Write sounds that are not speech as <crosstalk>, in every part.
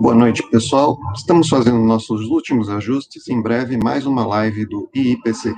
Boa noite, pessoal. Estamos fazendo nossos últimos ajustes. Em breve, mais uma live do IIPC.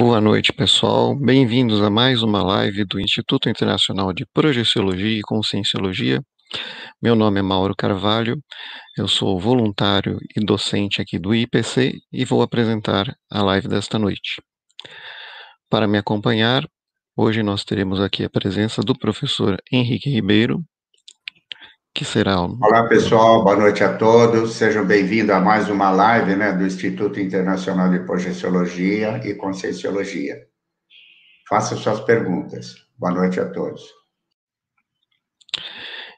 Boa noite, pessoal. Bem-vindos a mais uma live do Instituto Internacional de Projeciologia e Conscienciologia. Meu nome é Mauro Carvalho, eu sou voluntário e docente aqui do IPC e vou apresentar a live desta noite. Para me acompanhar, hoje nós teremos aqui a presença do professor Henrique Ribeiro, que será. Olá, pessoal, boa noite a todos. Sejam bem-vindos a mais uma live né, do Instituto Internacional de Projeciologia e Conscienciologia. Faça suas perguntas. Boa noite a todos.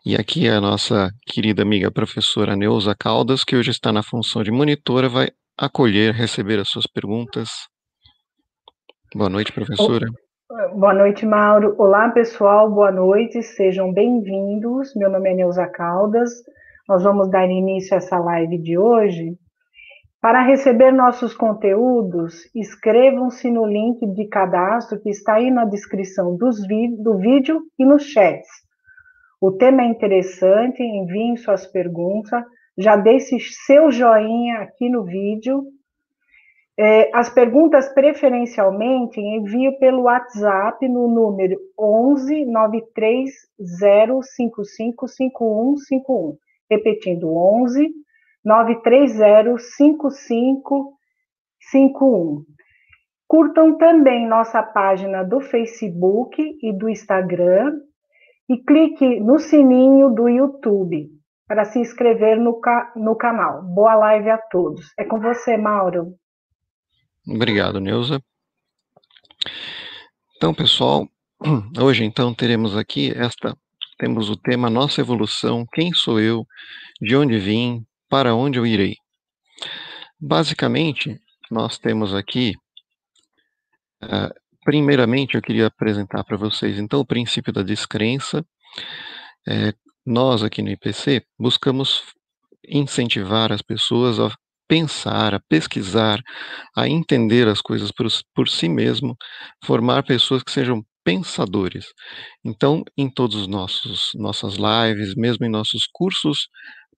E aqui a nossa querida amiga professora Neuza Caldas, que hoje está na função de monitora, vai acolher, receber as suas perguntas. Boa noite, professora. Boa noite, Mauro. Olá, pessoal, boa noite, sejam bem-vindos. Meu nome é Neuza Caldas. Nós vamos dar início a essa live de hoje. Para receber nossos conteúdos, inscrevam-se no link de cadastro que está aí na descrição do vídeo e nos chats. O tema é interessante, enviem suas perguntas, já deixe seu joinha aqui no vídeo é, as perguntas, preferencialmente, envio pelo WhatsApp no número 11 930555151. Repetindo, 11 9305551. Curtam também nossa página do Facebook e do Instagram e clique no sininho do YouTube para se inscrever no, ca no canal. Boa live a todos. É com você, Mauro. Obrigado, Neuza. Então, pessoal, <clears throat> hoje então teremos aqui esta temos o tema Nossa evolução, quem sou eu, de onde vim, para onde eu irei. Basicamente, nós temos aqui uh, primeiramente eu queria apresentar para vocês então o princípio da descrença. É, nós aqui no IPC buscamos incentivar as pessoas a pensar, a pesquisar, a entender as coisas por, por si mesmo, formar pessoas que sejam pensadores. Então, em todos os nossos nossas lives, mesmo em nossos cursos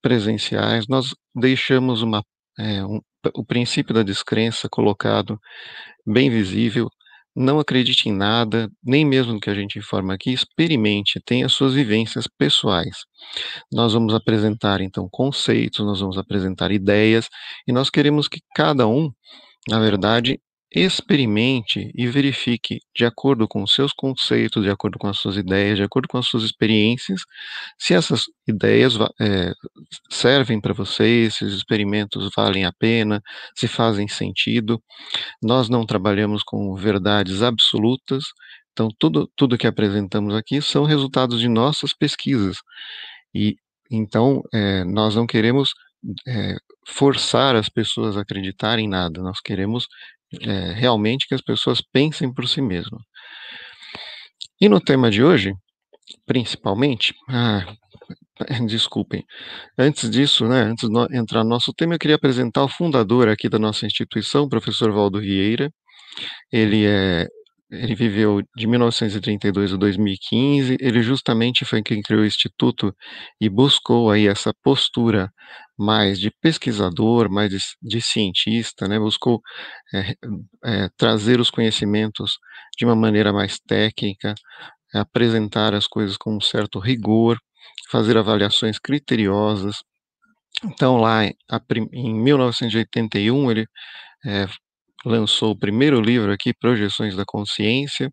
presenciais, nós deixamos uma, é, um, o princípio da descrença colocado bem visível. Não acredite em nada, nem mesmo no que a gente informa aqui, experimente, tenha suas vivências pessoais. Nós vamos apresentar, então, conceitos, nós vamos apresentar ideias, e nós queremos que cada um, na verdade, experimente e verifique, de acordo com os seus conceitos, de acordo com as suas ideias, de acordo com as suas experiências, se essas ideias é, servem para vocês, se os experimentos valem a pena, se fazem sentido. Nós não trabalhamos com verdades absolutas, então tudo, tudo que apresentamos aqui são resultados de nossas pesquisas. E então é, nós não queremos é, forçar as pessoas a acreditarem em nada, nós queremos é, realmente que as pessoas pensem por si mesmas. E no tema de hoje, principalmente, ah, <laughs> desculpem, antes disso, né, antes de entrar no nosso tema, eu queria apresentar o fundador aqui da nossa instituição, o professor Valdo Vieira. Ele é ele viveu de 1932 a 2015, ele justamente foi quem criou o Instituto e buscou aí essa postura mais de pesquisador, mais de, de cientista, né, buscou é, é, trazer os conhecimentos de uma maneira mais técnica, apresentar as coisas com um certo rigor, fazer avaliações criteriosas. Então, lá em 1981, ele é, lançou o primeiro livro aqui, Projeções da Consciência,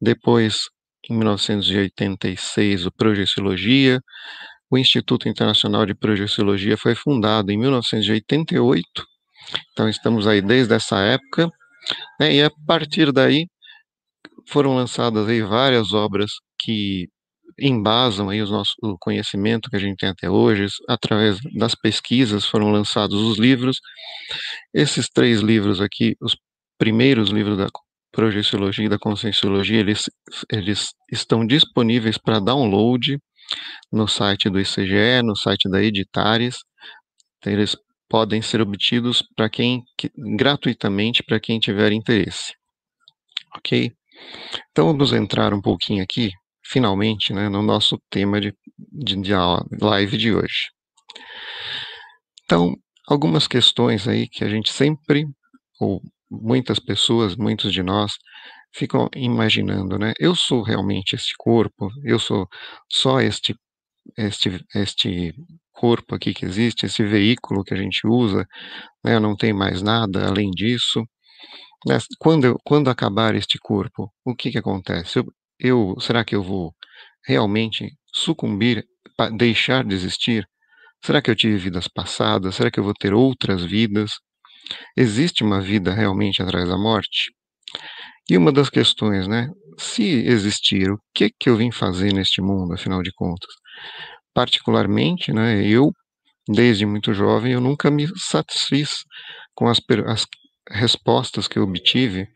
depois, em 1986, o Projeciologia, o Instituto Internacional de Projeciologia foi fundado em 1988, então estamos aí desde essa época, né, e a partir daí foram lançadas aí várias obras que embasam aí os nossos, o conhecimento que a gente tem até hoje, através das pesquisas foram lançados os livros. Esses três livros aqui, os primeiros livros da projeciologia e da conscienciologia, eles, eles estão disponíveis para download no site do ICGE, no site da Editares. Então, eles podem ser obtidos para quem gratuitamente para quem tiver interesse. OK? Então vamos entrar um pouquinho aqui finalmente, né, no nosso tema de, de, de live de hoje. Então, algumas questões aí que a gente sempre, ou muitas pessoas, muitos de nós, ficam imaginando, né? Eu sou realmente este corpo, eu sou só este, este, este corpo aqui que existe, esse veículo que a gente usa, né? Não tem mais nada além disso. Quando, quando acabar este corpo, o que que acontece? Eu, eu, será que eu vou realmente sucumbir, deixar de existir? Será que eu tive vidas passadas? Será que eu vou ter outras vidas? Existe uma vida realmente atrás da morte? E uma das questões, né? Se existir, o que que eu vim fazer neste mundo, afinal de contas? Particularmente, né? Eu, desde muito jovem, eu nunca me satisfiz com as, as respostas que eu obtive,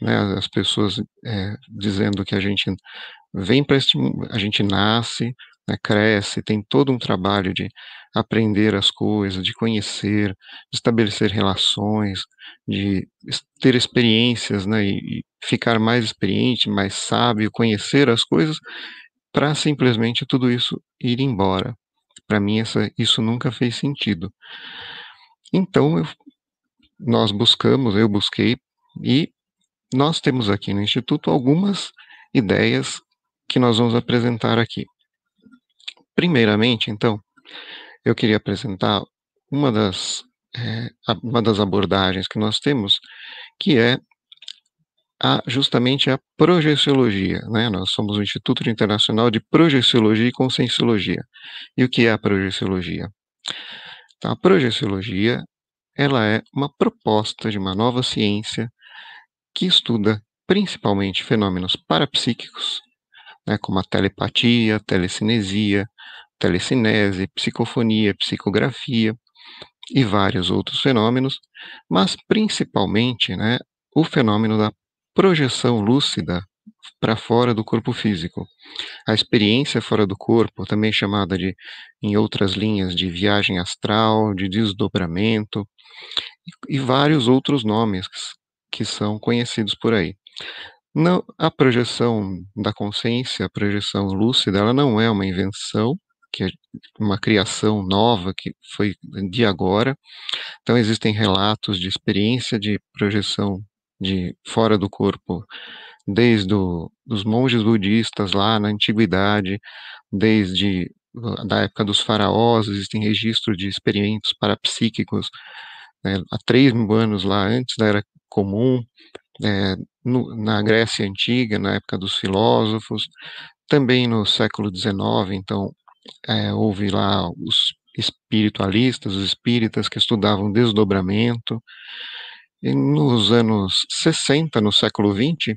né? As pessoas é, dizendo que a gente vem para este, a gente nasce, né, cresce, tem todo um trabalho de aprender as coisas, de conhecer, de estabelecer relações, de ter experiências, né, e, ficar mais experiente, mais sábio, conhecer as coisas, para simplesmente tudo isso ir embora. Para mim, essa, isso nunca fez sentido. Então, eu, nós buscamos, eu busquei, e nós temos aqui no Instituto algumas ideias que nós vamos apresentar aqui. Primeiramente, então, eu queria apresentar uma das, é, uma das abordagens que nós temos, que é a, justamente a projeciologia. Né? Nós somos o Instituto Internacional de Projeciologia e Conscienciologia. E o que é a projeciologia? Então, a projeciologia ela é uma proposta de uma nova ciência que estuda principalmente fenômenos parapsíquicos, né, como a telepatia, telecinesia, telecinese, psicofonia, psicografia e vários outros fenômenos, mas principalmente né, o fenômeno da projeção lúcida para fora do corpo físico. A experiência fora do corpo, também chamada de, em outras linhas, de viagem astral, de desdobramento, e, e vários outros nomes que são conhecidos por aí. Não, a projeção da consciência, a projeção lúcida, ela não é uma invenção, que é uma criação nova que foi de agora. Então existem relatos de experiência de projeção de fora do corpo, desde os monges budistas lá na antiguidade, desde da época dos faraós, existem registros de experimentos parapsíquicos né, há três mil anos lá antes da era comum, é, no, na Grécia Antiga, na época dos filósofos, também no século XIX, então é, houve lá os espiritualistas, os espíritas que estudavam desdobramento. E nos anos 60, no século XX,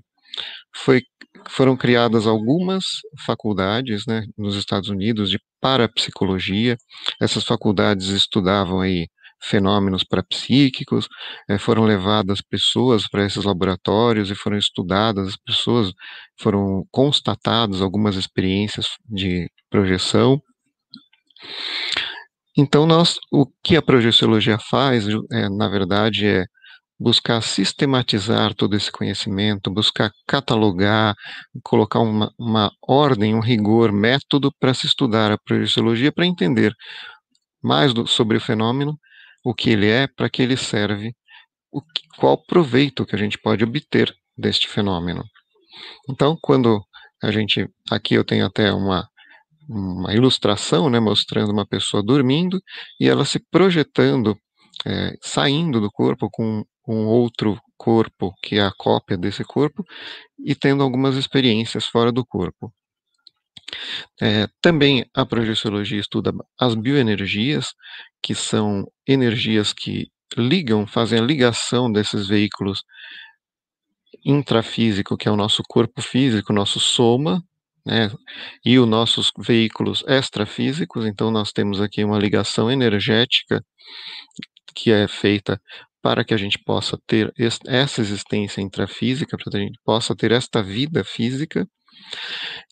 foi, foram criadas algumas faculdades né, nos Estados Unidos de parapsicologia. Essas faculdades estudavam aí fenômenos parapsíquicos, eh, foram levadas pessoas para esses laboratórios e foram estudadas, as pessoas foram constatadas algumas experiências de projeção. Então, nós, o que a projeciologia faz, é, na verdade, é buscar sistematizar todo esse conhecimento, buscar catalogar, colocar uma, uma ordem, um rigor, método para se estudar a projeciologia, para entender mais do, sobre o fenômeno o que ele é, para que ele serve, o que, qual proveito que a gente pode obter deste fenômeno. Então, quando a gente, aqui eu tenho até uma, uma ilustração, né, mostrando uma pessoa dormindo e ela se projetando, é, saindo do corpo com um outro corpo que é a cópia desse corpo e tendo algumas experiências fora do corpo. É, também a projeciologia estuda as bioenergias, que são energias que ligam, fazem a ligação desses veículos intrafísico, que é o nosso corpo físico, nosso soma, né, e os nossos veículos extrafísicos. Então, nós temos aqui uma ligação energética que é feita para que a gente possa ter essa existência intrafísica, para que a gente possa ter esta vida física.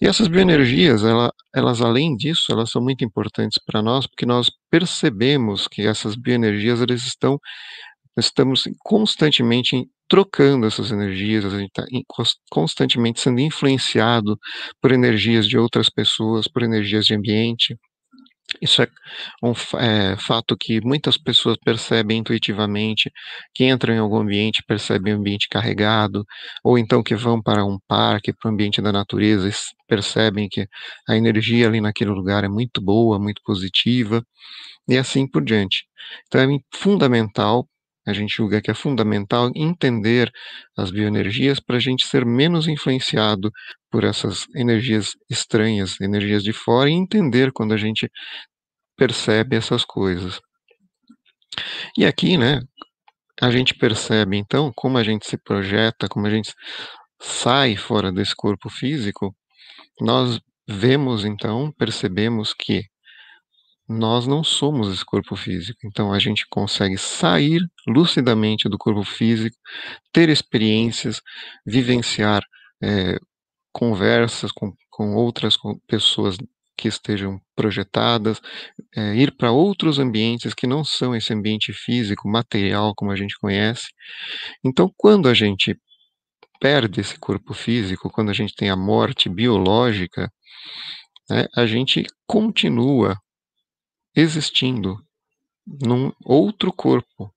E essas bioenergias, ela, elas além disso, elas são muito importantes para nós, porque nós percebemos que essas bioenergias, elas estão, estamos constantemente trocando essas energias, a gente está constantemente sendo influenciado por energias de outras pessoas, por energias de ambiente. Isso é um é, fato que muitas pessoas percebem intuitivamente, que entram em algum ambiente, percebem o ambiente carregado, ou então que vão para um parque, para o ambiente da natureza, e percebem que a energia ali naquele lugar é muito boa, muito positiva, e assim por diante. Então é fundamental, a gente julga que é fundamental entender as bioenergias para a gente ser menos influenciado por essas energias estranhas, energias de fora, e entender quando a gente percebe essas coisas. E aqui, né, a gente percebe então como a gente se projeta, como a gente sai fora desse corpo físico, nós vemos então, percebemos que nós não somos esse corpo físico. Então a gente consegue sair lucidamente do corpo físico, ter experiências, vivenciar é, conversas com, com outras pessoas que estejam projetadas, é, ir para outros ambientes que não são esse ambiente físico, material, como a gente conhece. Então, quando a gente perde esse corpo físico, quando a gente tem a morte biológica, né, a gente continua existindo num outro corpo,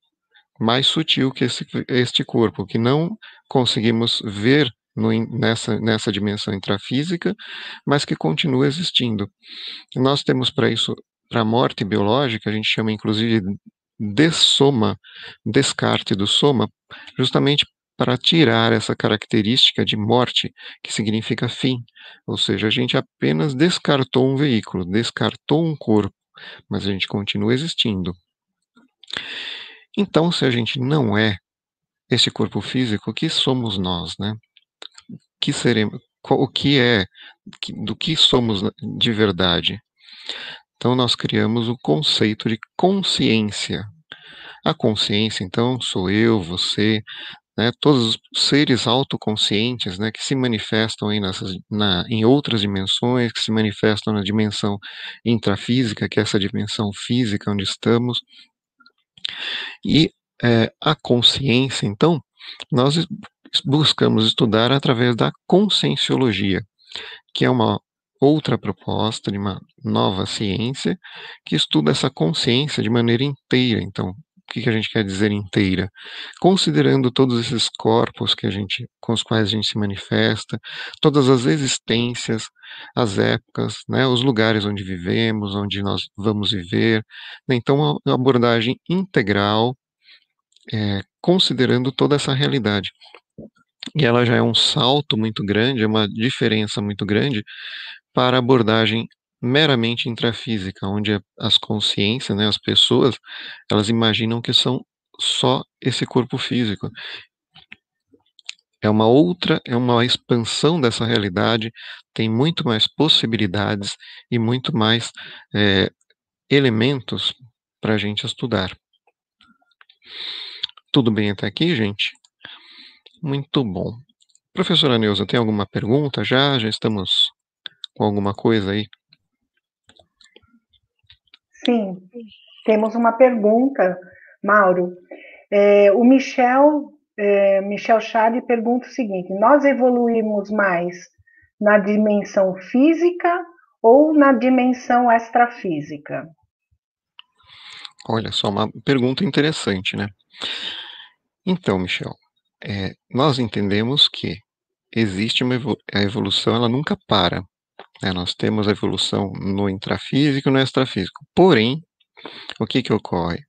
mais sutil que esse, este corpo, que não conseguimos ver no, nessa, nessa dimensão intrafísica, mas que continua existindo. Nós temos para isso, para a morte biológica, a gente chama inclusive de dessoma, descarte do soma, justamente para tirar essa característica de morte, que significa fim. Ou seja, a gente apenas descartou um veículo, descartou um corpo, mas a gente continua existindo. Então, se a gente não é esse corpo físico, o que somos nós, né? que seremos, o que é, do que somos de verdade. Então, nós criamos o conceito de consciência. A consciência, então, sou eu, você, né, todos os seres autoconscientes, né, que se manifestam aí nessas, na, em outras dimensões, que se manifestam na dimensão intrafísica, que é essa dimensão física onde estamos. E é, a consciência, então, nós buscamos estudar através da conscienciologia, que é uma outra proposta de uma nova ciência que estuda essa consciência de maneira inteira. Então, o que a gente quer dizer inteira? Considerando todos esses corpos que a gente, com os quais a gente se manifesta, todas as existências, as épocas, né, os lugares onde vivemos, onde nós vamos viver. Né, então, uma abordagem integral, é, considerando toda essa realidade e ela já é um salto muito grande, é uma diferença muito grande para a abordagem meramente intrafísica, onde as consciências, né, as pessoas, elas imaginam que são só esse corpo físico. É uma outra, é uma expansão dessa realidade, tem muito mais possibilidades e muito mais é, elementos para a gente estudar. Tudo bem até aqui, gente? Muito bom. Professora Neuza, tem alguma pergunta já? Já estamos com alguma coisa aí? Sim, temos uma pergunta, Mauro. É, o Michel, é, Michel Chade pergunta o seguinte: nós evoluímos mais na dimensão física ou na dimensão extrafísica? Olha só, uma pergunta interessante, né? Então, Michel, é, nós entendemos que existe uma evolu a evolução, ela nunca para. Né? Nós temos a evolução no intrafísico e no extrafísico. Porém, o que que ocorre?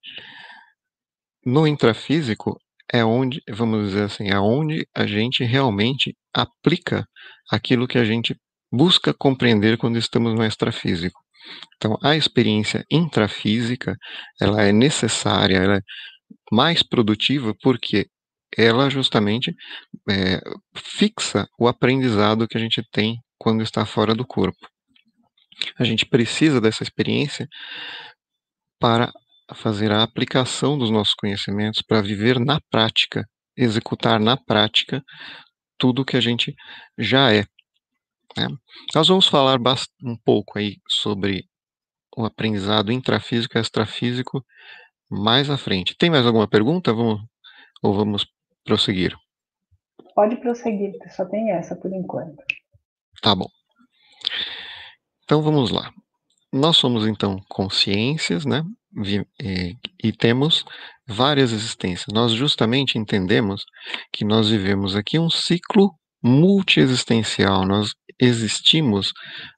No intrafísico é onde, vamos dizer assim, é onde a gente realmente aplica aquilo que a gente busca compreender quando estamos no extrafísico. Então, a experiência intrafísica, ela é necessária, ela é mais produtiva porque ela justamente é, fixa o aprendizado que a gente tem quando está fora do corpo. A gente precisa dessa experiência para fazer a aplicação dos nossos conhecimentos, para viver na prática, executar na prática tudo que a gente já é. Né? Nós vamos falar um pouco aí sobre o aprendizado intrafísico e extrafísico mais à frente. Tem mais alguma pergunta? Vamos, ou vamos prosseguir? Pode prosseguir, só tem essa por enquanto. Tá bom. Então vamos lá. nós somos então consciências, né? E, e temos várias existências. Nós justamente entendemos que nós vivemos aqui um ciclo multiexistencial. Nós existimos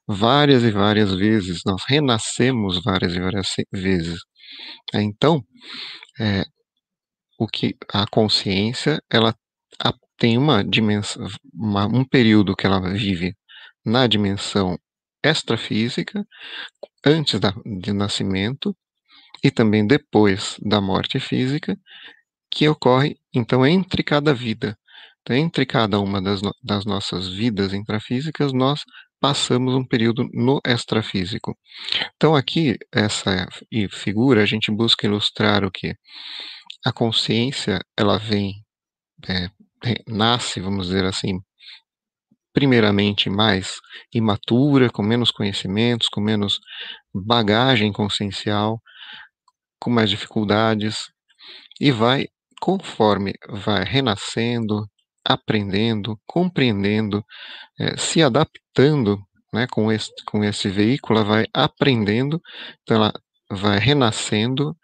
várias e várias vezes, nós renascemos várias e várias vezes. Então, é, o que a consciência ela tem uma dimensão, uma, um período que ela vive na dimensão extrafísica, antes da, de nascimento e também depois da morte física, que ocorre então entre cada vida. Então, entre cada uma das, no, das nossas vidas intrafísicas, nós passamos um período no extrafísico. Então, aqui, essa figura, a gente busca ilustrar o que? A consciência, ela vem, é, nasce, vamos dizer assim, primeiramente mais imatura, com menos conhecimentos, com menos bagagem consciencial, com mais dificuldades, e vai, conforme vai renascendo, aprendendo, compreendendo, é, se adaptando né, com, esse, com esse veículo, ela vai aprendendo, então ela vai renascendo,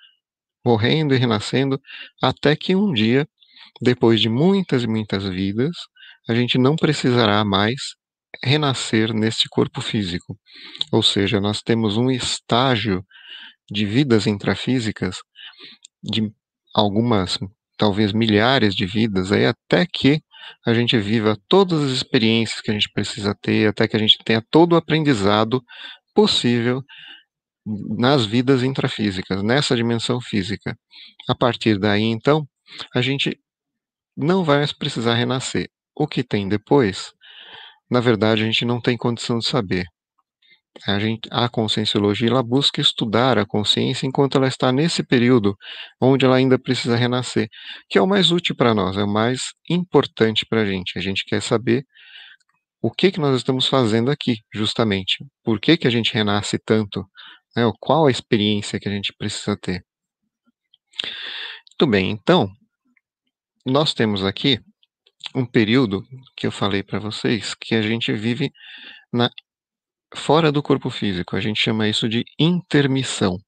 morrendo e renascendo, até que um dia, depois de muitas e muitas vidas, a gente não precisará mais renascer neste corpo físico. Ou seja, nós temos um estágio de vidas intrafísicas de algumas, talvez milhares de vidas, aí até que a gente viva todas as experiências que a gente precisa ter, até que a gente tenha todo o aprendizado possível nas vidas intrafísicas, nessa dimensão física. A partir daí, então, a gente não vai mais precisar renascer. O que tem depois, na verdade, a gente não tem condição de saber. A, gente, a conscienciologia ela busca estudar a consciência enquanto ela está nesse período onde ela ainda precisa renascer, que é o mais útil para nós, é o mais importante para a gente. A gente quer saber o que, que nós estamos fazendo aqui, justamente. Por que, que a gente renasce tanto? Né? Qual a experiência que a gente precisa ter? Muito bem, então, nós temos aqui um período que eu falei para vocês que a gente vive na fora do corpo físico. A gente chama isso de intermissão,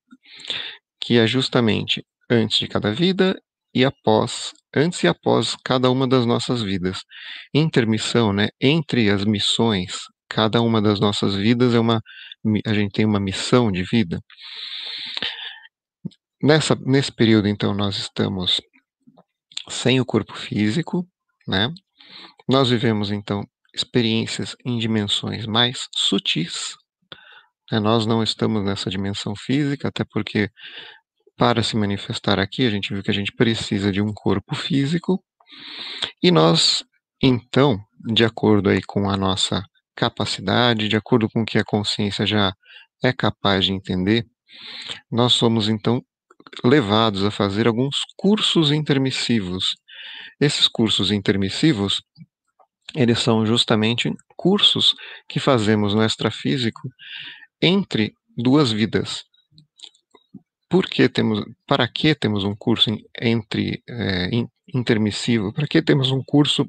que é justamente antes de cada vida e após, antes e após cada uma das nossas vidas. Intermissão, né, entre as missões, cada uma das nossas vidas é uma a gente tem uma missão de vida. Nessa, nesse período, então, nós estamos sem o corpo físico, né? Nós vivemos, então, experiências em dimensões mais sutis. Né? Nós não estamos nessa dimensão física, até porque para se manifestar aqui, a gente viu que a gente precisa de um corpo físico. E nós, então, de acordo aí com a nossa capacidade, de acordo com o que a consciência já é capaz de entender, nós somos então levados a fazer alguns cursos intermissivos. Esses cursos intermissivos eles são justamente cursos que fazemos no extrafísico entre duas vidas. Por que temos, para que temos um curso entre é, intermissivo? Para que temos um curso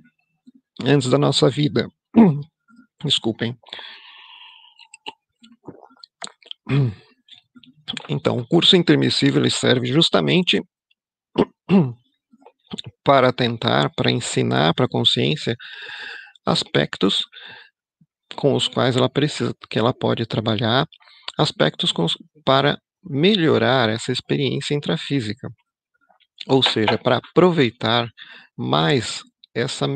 antes da nossa vida? <coughs> Desculpem. Então, o curso intermissivo ele serve justamente para tentar, para ensinar para a consciência aspectos com os quais ela precisa, que ela pode trabalhar, aspectos os, para melhorar essa experiência intrafísica, ou seja, para aproveitar mais essa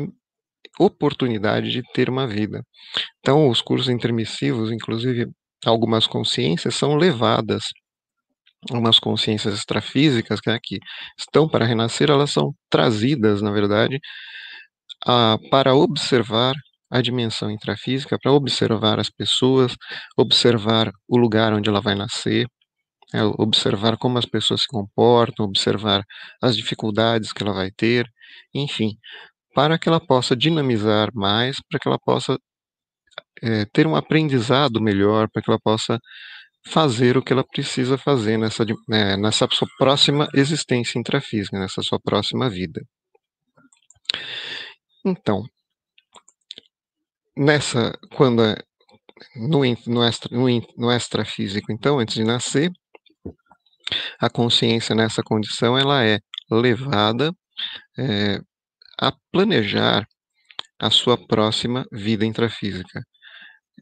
oportunidade de ter uma vida. Então, os cursos intermissivos, inclusive algumas consciências, são levadas algumas consciências extrafísicas que aqui estão para renascer, elas são trazidas, na verdade, a, para observar a dimensão intrafísica, para observar as pessoas, observar o lugar onde ela vai nascer, é, observar como as pessoas se comportam, observar as dificuldades que ela vai ter, enfim, para que ela possa dinamizar mais, para que ela possa é, ter um aprendizado melhor, para que ela possa fazer o que ela precisa fazer nessa, né, nessa sua próxima existência intrafísica, nessa sua próxima vida. Então, nessa, quando no, no, extra, no, no extrafísico, então, antes de nascer, a consciência nessa condição ela é levada é, a planejar a sua próxima vida intrafísica.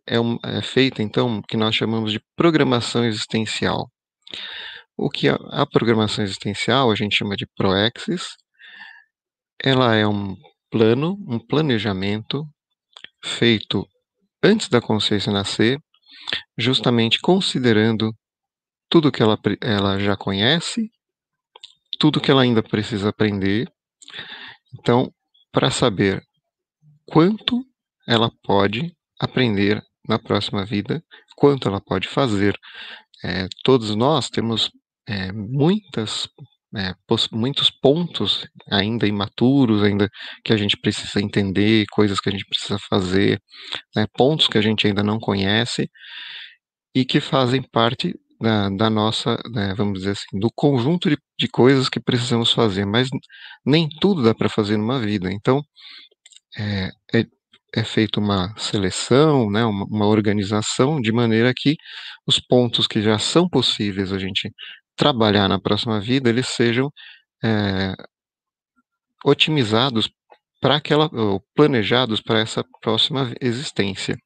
É, um, é feita, então, que nós chamamos de programação existencial. O que a, a programação existencial a gente chama de proexis, ela é um plano, um planejamento feito antes da consciência nascer, justamente considerando tudo que ela, ela já conhece, tudo que ela ainda precisa aprender. Então, para saber quanto ela pode aprender na próxima vida, quanto ela pode fazer. É, todos nós temos é, muitas, é, muitos pontos ainda imaturos, ainda que a gente precisa entender, coisas que a gente precisa fazer, né, pontos que a gente ainda não conhece e que fazem parte da, da nossa, né, vamos dizer assim, do conjunto de, de coisas que precisamos fazer, mas nem tudo dá para fazer numa vida. Então, é, é, é feita uma seleção, né, uma, uma, organização, de maneira que os pontos que já são possíveis a gente trabalhar na próxima vida, eles sejam é, otimizados para aquela, ou planejados para essa próxima existência.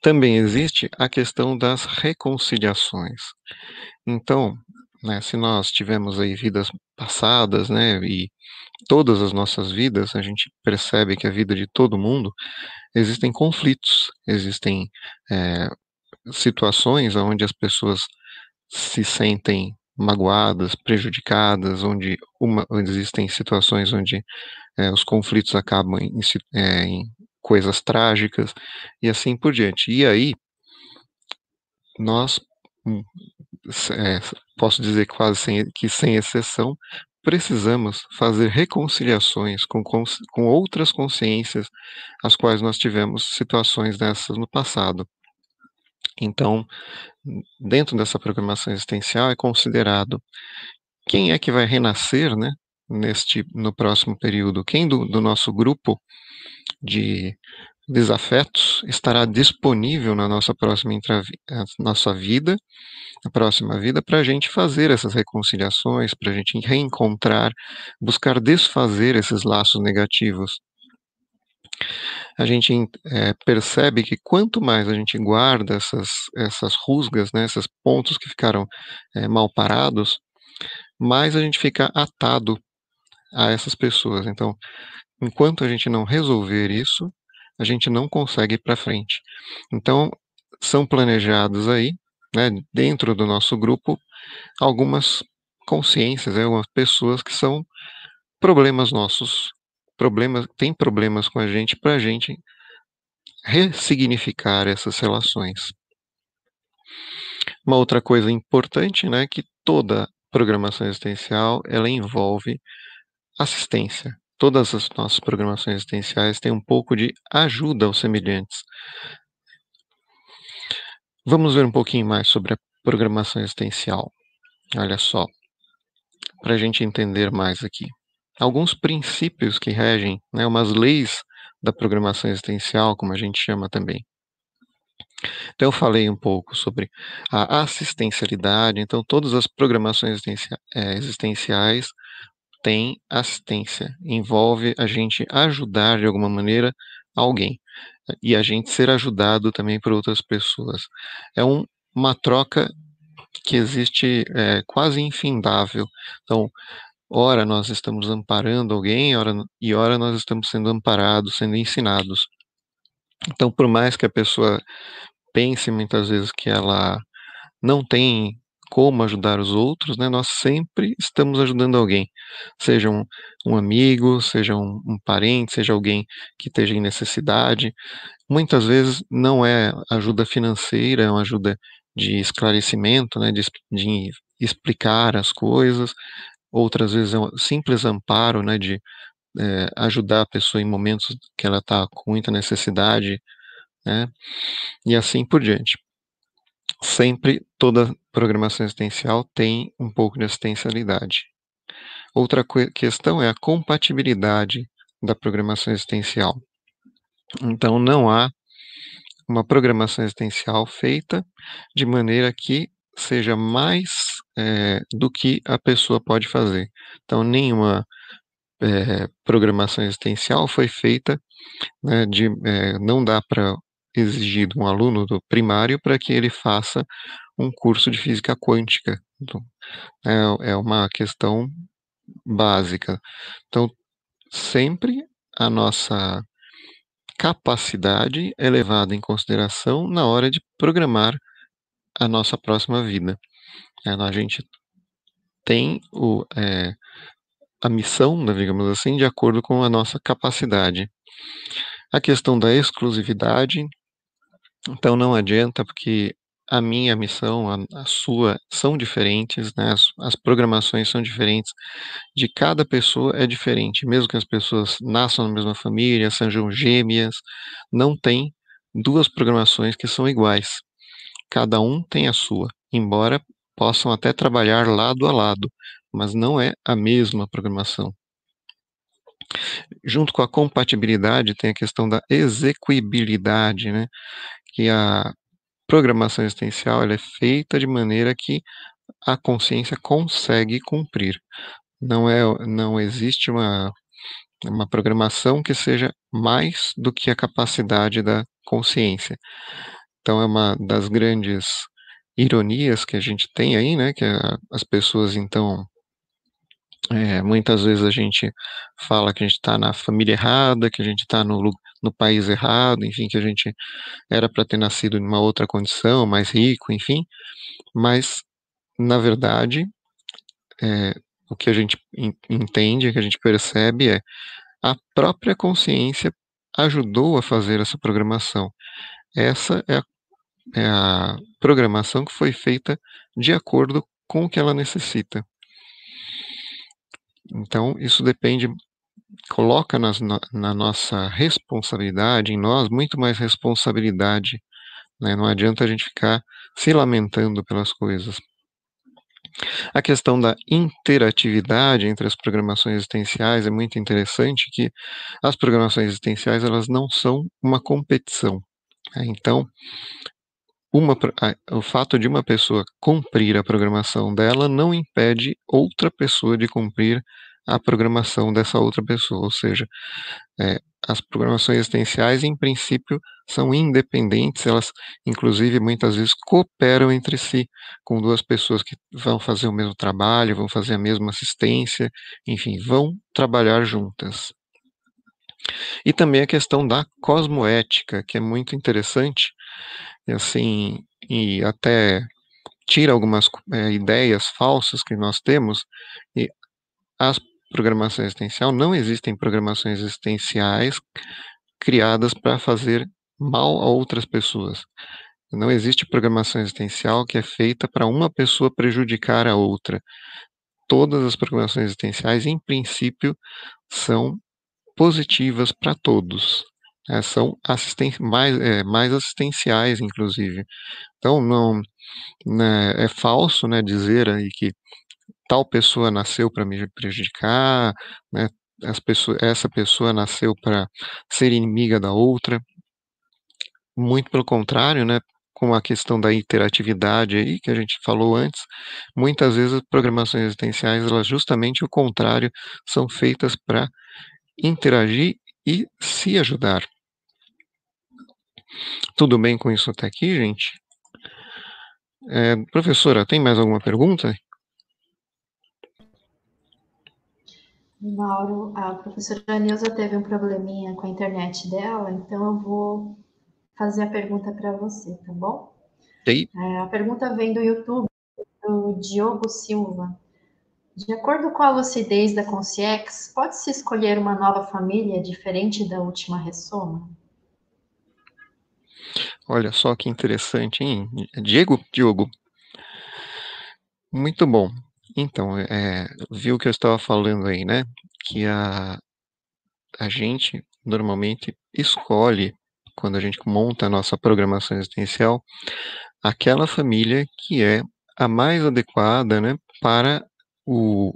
Também existe a questão das reconciliações. Então, né, se nós tivemos aí vidas passadas, né, e todas as nossas vidas, a gente percebe que a vida de todo mundo existem conflitos, existem é, situações onde as pessoas se sentem magoadas, prejudicadas, onde, uma, onde existem situações onde é, os conflitos acabam em, é, em coisas trágicas e assim por diante. E aí, nós, é, posso dizer quase sem, que sem exceção, precisamos fazer reconciliações com, com outras consciências as quais nós tivemos situações dessas no passado. Então, dentro dessa programação existencial é considerado quem é que vai renascer, né, neste no próximo período, quem do, do nosso grupo de desafetos estará disponível na nossa próxima nossa vida a próxima vida para a gente fazer essas reconciliações, para a gente reencontrar, buscar desfazer esses laços negativos. A gente é, percebe que quanto mais a gente guarda essas, essas rusgas, né, esses pontos que ficaram é, mal parados, mais a gente fica atado a essas pessoas. Então, enquanto a gente não resolver isso, a gente não consegue ir para frente. Então, são planejados aí né, dentro do nosso grupo, algumas consciências, né, algumas pessoas que são problemas nossos, problemas, tem problemas com a gente para a gente ressignificar essas relações. Uma outra coisa importante, né, que toda programação existencial, ela envolve assistência. Todas as nossas programações existenciais têm um pouco de ajuda aos semelhantes. Vamos ver um pouquinho mais sobre a programação existencial. Olha só, para a gente entender mais aqui. Alguns princípios que regem, né, umas leis da programação existencial, como a gente chama também. Então, eu falei um pouco sobre a assistencialidade. Então, todas as programações é, existenciais têm assistência. Envolve a gente ajudar de alguma maneira alguém e a gente ser ajudado também por outras pessoas. É um, uma troca que existe é, quase infindável. Então, ora nós estamos amparando alguém, ora, e ora nós estamos sendo amparados, sendo ensinados. Então, por mais que a pessoa pense muitas vezes que ela não tem como ajudar os outros, né, nós sempre estamos ajudando alguém, seja um, um amigo, seja um, um, parente, seja alguém que esteja em necessidade. Muitas vezes não é ajuda financeira, é uma ajuda de esclarecimento, né, de, de explicar as coisas. Outras vezes é um simples amparo, né, de é, ajudar a pessoa em momentos que ela está com muita necessidade, né, e assim por diante sempre toda programação existencial tem um pouco de assistencialidade. Outra questão é a compatibilidade da programação existencial. Então, não há uma programação existencial feita de maneira que seja mais é, do que a pessoa pode fazer. Então, nenhuma é, programação existencial foi feita né, de é, não dá para exigir de um aluno do primário para que ele faça um curso de física quântica. Então, é, é uma questão básica. Então, sempre a nossa capacidade é levada em consideração na hora de programar a nossa próxima vida. É, a gente tem o, é, a missão, né, digamos assim, de acordo com a nossa capacidade. A questão da exclusividade, então não adianta, porque a minha missão, a, a sua, são diferentes, né? As, as, programações são diferentes, de cada pessoa é diferente, mesmo que as pessoas nasçam na mesma família, sejam gêmeas, não tem duas programações que são iguais. Cada um tem a sua, embora possam até trabalhar lado a lado, mas não é a mesma programação. Junto com a compatibilidade, tem a questão da execuibilidade, né? Que a programação existencial ela é feita de maneira que a consciência consegue cumprir. Não é, não existe uma uma programação que seja mais do que a capacidade da consciência. Então é uma das grandes ironias que a gente tem aí, né, que a, as pessoas então é, muitas vezes a gente fala que a gente está na família errada, que a gente está no, no país errado, enfim, que a gente era para ter nascido em uma outra condição, mais rico, enfim, mas, na verdade, é, o que a gente entende, que a gente percebe é a própria consciência ajudou a fazer essa programação. Essa é a, é a programação que foi feita de acordo com o que ela necessita. Então, isso depende, coloca nas, na, na, nossa responsabilidade, em nós, muito mais responsabilidade. Né? Não adianta a gente ficar se lamentando pelas coisas. A questão da interatividade entre as programações existenciais é muito interessante, que as programações existenciais elas não são uma competição. Né? Então, uma, o fato de uma pessoa cumprir a programação dela não impede outra pessoa de cumprir a programação dessa outra pessoa. Ou seja, é, as programações existenciais, em princípio, são independentes, elas, inclusive, muitas vezes cooperam entre si, com duas pessoas que vão fazer o mesmo trabalho, vão fazer a mesma assistência, enfim, vão trabalhar juntas. E também a questão da cosmoética, que é muito interessante, e assim, e até tira algumas é, ideias falsas que nós temos, e as programações existencial não existem programações existenciais criadas para fazer mal a outras pessoas. Não existe programação existencial que é feita para uma pessoa prejudicar a outra. Todas as programações existenciais, em princípio, são positivas para todos. É, são assisten mais, é, mais assistenciais, inclusive. Então, não né, é falso né, dizer aí que tal pessoa nasceu para me prejudicar, né, pessoas, essa pessoa nasceu para ser inimiga da outra. Muito pelo contrário, né, com a questão da interatividade aí que a gente falou antes, muitas vezes as programações existenciais, elas justamente o contrário, são feitas para interagir e se ajudar. Tudo bem com isso até aqui, gente? É, professora, tem mais alguma pergunta? Mauro, a professora Nilza teve um probleminha com a internet dela, então eu vou fazer a pergunta para você, tá bom? Sim. É, a pergunta vem do YouTube, do Diogo Silva. De acordo com a lucidez da Conciex, pode-se escolher uma nova família diferente da última ressoma? Olha só que interessante, hein? Diego, Diogo. Muito bom. Então, é, viu o que eu estava falando aí, né? Que a, a gente normalmente escolhe, quando a gente monta a nossa programação existencial, aquela família que é a mais adequada, né, para o,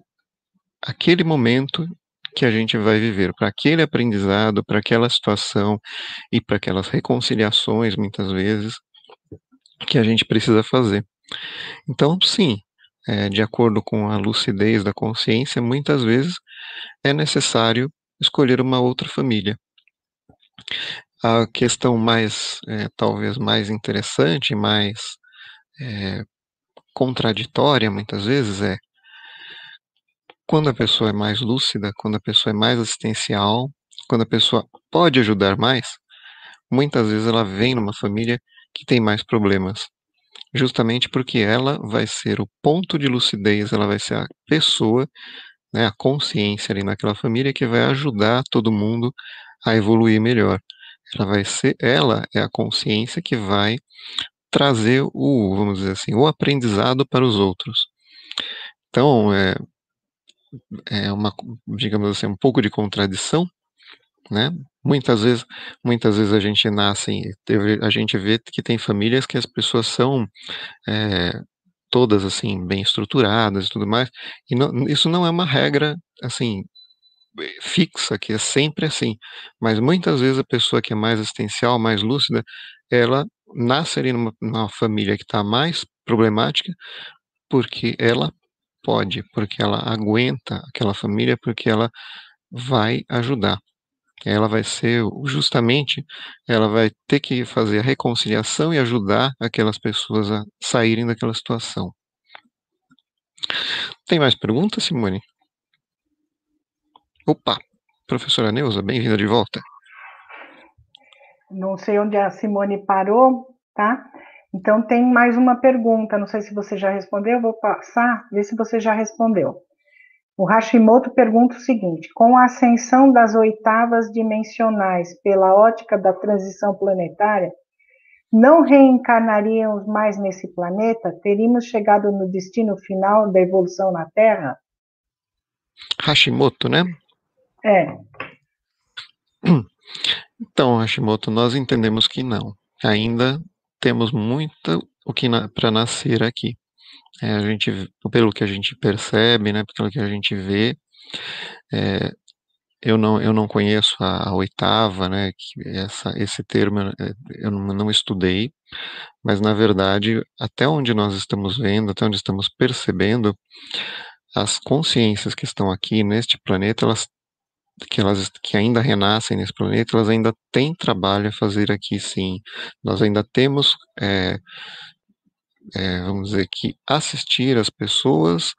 aquele momento que a gente vai viver, para aquele aprendizado, para aquela situação e para aquelas reconciliações, muitas vezes, que a gente precisa fazer. Então, sim, é, de acordo com a lucidez da consciência, muitas vezes é necessário escolher uma outra família. A questão mais, é, talvez mais interessante, mais é, contraditória, muitas vezes, é quando a pessoa é mais lúcida, quando a pessoa é mais assistencial, quando a pessoa pode ajudar mais, muitas vezes ela vem numa família que tem mais problemas. Justamente porque ela vai ser o ponto de lucidez, ela vai ser a pessoa, né, a consciência ali naquela família que vai ajudar todo mundo a evoluir melhor. Ela vai ser, ela é a consciência que vai trazer o, vamos dizer assim, o aprendizado para os outros. Então, é, é uma, digamos assim, um pouco de contradição, né? Muitas vezes, muitas vezes a gente nasce, a gente vê que tem famílias que as pessoas são é, todas assim bem estruturadas e tudo mais, e não, isso não é uma regra assim fixa, que é sempre assim, mas muitas vezes a pessoa que é mais existencial, mais lúcida, ela nasce ali numa, numa família que está mais problemática, porque ela pode, porque ela aguenta aquela família, porque ela vai ajudar. Ela vai ser, justamente, ela vai ter que fazer a reconciliação e ajudar aquelas pessoas a saírem daquela situação. Tem mais perguntas, Simone? Opa, professora Neuza, bem-vinda de volta. Não sei onde a Simone parou, tá? Então tem mais uma pergunta, não sei se você já respondeu, vou passar, ver se você já respondeu. O Hashimoto pergunta o seguinte: com a ascensão das oitavas dimensionais pela ótica da transição planetária, não reencarnaríamos mais nesse planeta? Teríamos chegado no destino final da evolução na Terra? Hashimoto, né? É. <clears throat> Então, Hashimoto, nós entendemos que não. Ainda temos muito o que na, para nascer aqui. É, a gente, pelo que a gente percebe, né, pelo que a gente vê, é, eu não, eu não conheço a, a, oitava, né, essa, esse termo eu não, não estudei, mas na verdade, até onde nós estamos vendo, até onde estamos percebendo, as consciências que estão aqui neste planeta, elas que elas que ainda renascem nesse planeta, elas ainda têm trabalho a fazer aqui, sim. Nós ainda temos é, é, vamos dizer que assistir as pessoas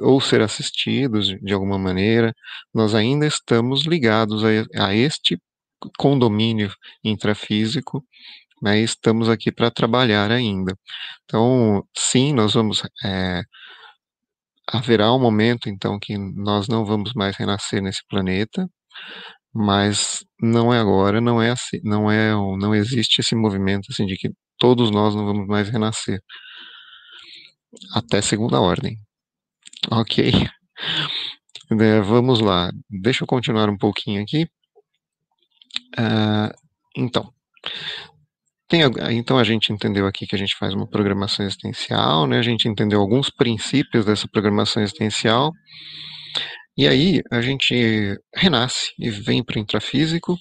ou ser assistidos de alguma maneira, nós ainda estamos ligados a, a este condomínio intrafísico, né, estamos aqui para trabalhar ainda. Então, sim, nós vamos. É, haverá um momento, então, que nós não vamos mais renascer nesse planeta, mas não é agora, não é assim, não é, não existe esse movimento assim de que todos nós não vamos mais renascer até segunda ordem. Ok. É, vamos lá. Deixa eu continuar um pouquinho aqui. Uh, então, tem, então a gente entendeu aqui que a gente faz uma programação existencial, né? A gente entendeu alguns princípios dessa programação existencial. E aí a gente renasce e vem para o intrafísico.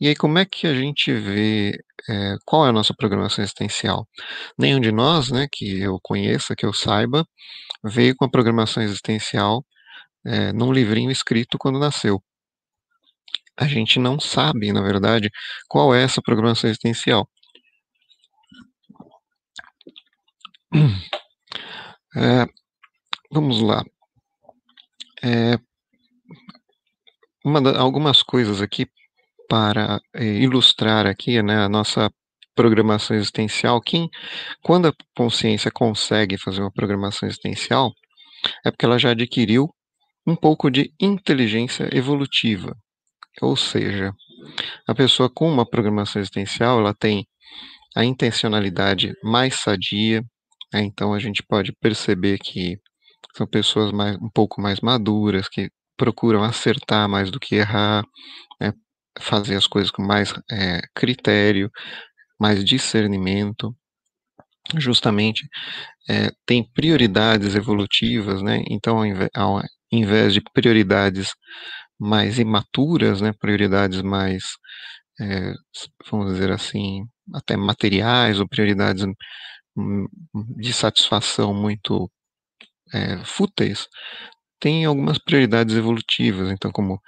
E aí como é que a gente vê é, qual é a nossa programação existencial? Nenhum de nós, né, que eu conheça, que eu saiba, veio com a programação existencial é, num livrinho escrito quando nasceu. A gente não sabe, na verdade, qual é essa programação existencial. É, <clears throat> vamos lá. É, algumas coisas aqui para é, ilustrar aqui né, a nossa programação existencial. Quem, quando a consciência consegue fazer uma programação existencial, é porque ela já adquiriu um pouco de inteligência evolutiva. Ou seja, a pessoa com uma programação existencial, ela tem a intencionalidade mais sadia, né, então a gente pode perceber que são pessoas mais, um pouco mais maduras, que procuram acertar mais do que errar, fazer as coisas com mais é, critério, mais discernimento, justamente é, tem prioridades evolutivas, né? Então, ao invés, ao invés de prioridades mais imaturas, né, prioridades mais, é, vamos dizer assim, até materiais ou prioridades hum, de satisfação muito é, fúteis, tem algumas prioridades evolutivas, então como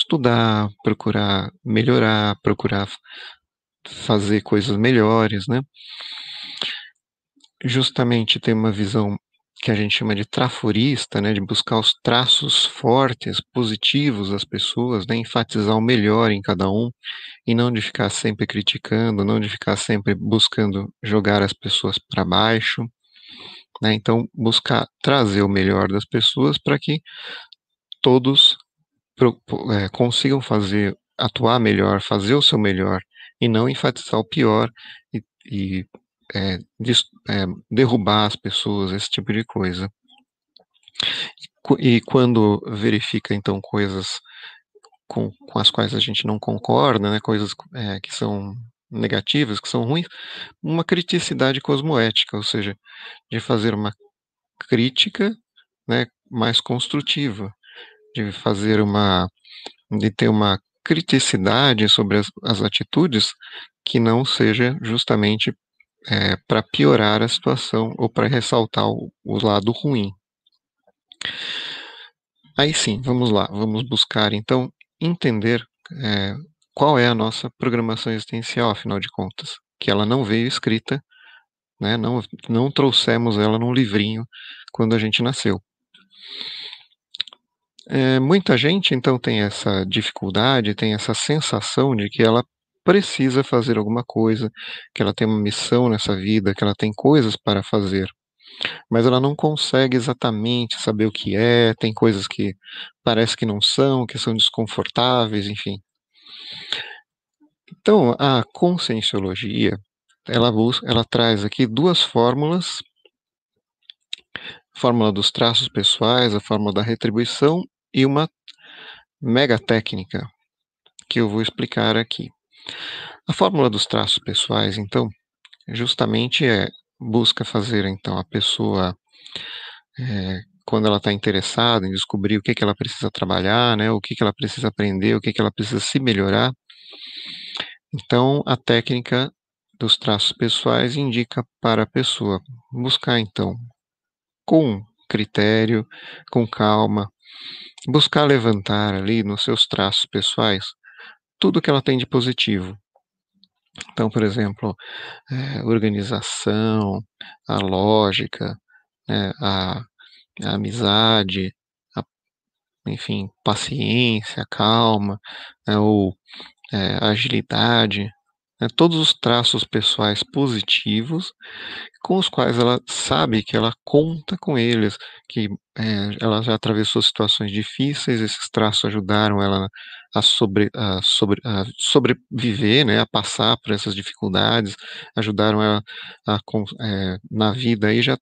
estudar, procurar melhorar, procurar fazer coisas melhores, né? Justamente tem uma visão que a gente chama de traforista, né, de buscar os traços fortes, positivos das pessoas, né, enfatizar o melhor em cada um, e não de ficar sempre criticando, não de ficar sempre buscando jogar as pessoas para baixo, né, então buscar trazer o melhor das pessoas para que todos é, consigam fazer, atuar melhor, fazer o seu melhor, e não enfatizar o pior e, e é, é, derrubar as pessoas, esse tipo de coisa. E quando verifica, então, coisas com, com as quais a gente não concorda, né, coisas é, que são negativas, que são ruins, uma criticidade cosmoética, ou seja, de fazer uma crítica né, mais construtiva, de fazer uma, de ter uma criticidade sobre as, as atitudes que não seja justamente é, para piorar a situação ou para ressaltar o, o lado ruim. Aí sim, vamos lá, vamos buscar então entender é, qual é a nossa programação existencial, afinal de contas, que ela não veio escrita, né, não, não trouxemos ela num livrinho quando a gente nasceu. É, muita gente então tem essa dificuldade, tem essa sensação de que ela precisa fazer alguma coisa, que ela tem uma missão nessa vida, que ela tem coisas para fazer. Mas ela não consegue exatamente saber o que é, tem coisas que parece que não são, que são desconfortáveis, enfim. Então, a conscienciologia, ela, busca, ela traz aqui duas fórmulas, a fórmula dos traços pessoais, a fórmula da retribuição e uma mega técnica que eu vou explicar aqui. A fórmula dos traços pessoais, então, justamente é busca fazer então a pessoa é, quando ela está interessada em descobrir o que, que ela precisa trabalhar, né, o que, que ela precisa aprender, o que, que ela precisa se melhorar. Então, a técnica dos traços pessoais indica para a pessoa buscar então com critério, com calma, buscar levantar ali nos seus traços pessoais tudo que ela tem de positivo. Então, por exemplo, é, organização, a lógica, né, a, a, amizade, a, enfim, paciência, calma, né, ou é, agilidade, né, todos os traços pessoais positivos com os quais ela sabe que ela conta com eles, que é, ela já atravessou situações difíceis, esses traços ajudaram ela a, sobre, a, sobre, a sobreviver, né, a passar por essas dificuldades, ajudaram ela a, é, na vida aí já,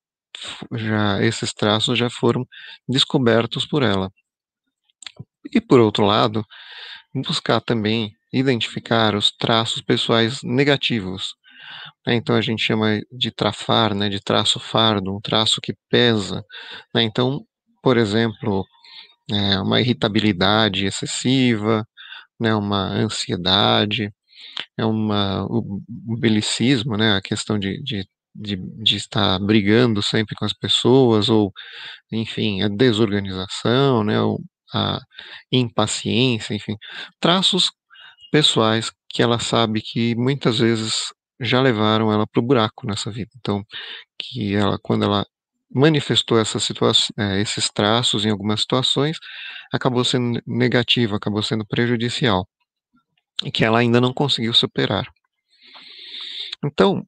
já esses traços já foram descobertos por ela. E por outro lado, buscar também identificar os traços pessoais negativos. Né? Então a gente chama de trafar, né, de traço fardo, um traço que pesa. Né? Então, por exemplo, é, uma irritabilidade excessiva, né, uma ansiedade, é uma, o, belicismo, né, a questão de, de, de, de, estar brigando sempre com as pessoas, ou, enfim, a desorganização, né, a impaciência, enfim, traços pessoais que ela sabe que muitas vezes já levaram ela para o buraco nessa vida. Então, que ela, quando ela manifestou essa situação, é, esses traços em algumas situações, acabou sendo negativa, acabou sendo prejudicial, e que ela ainda não conseguiu superar. Então,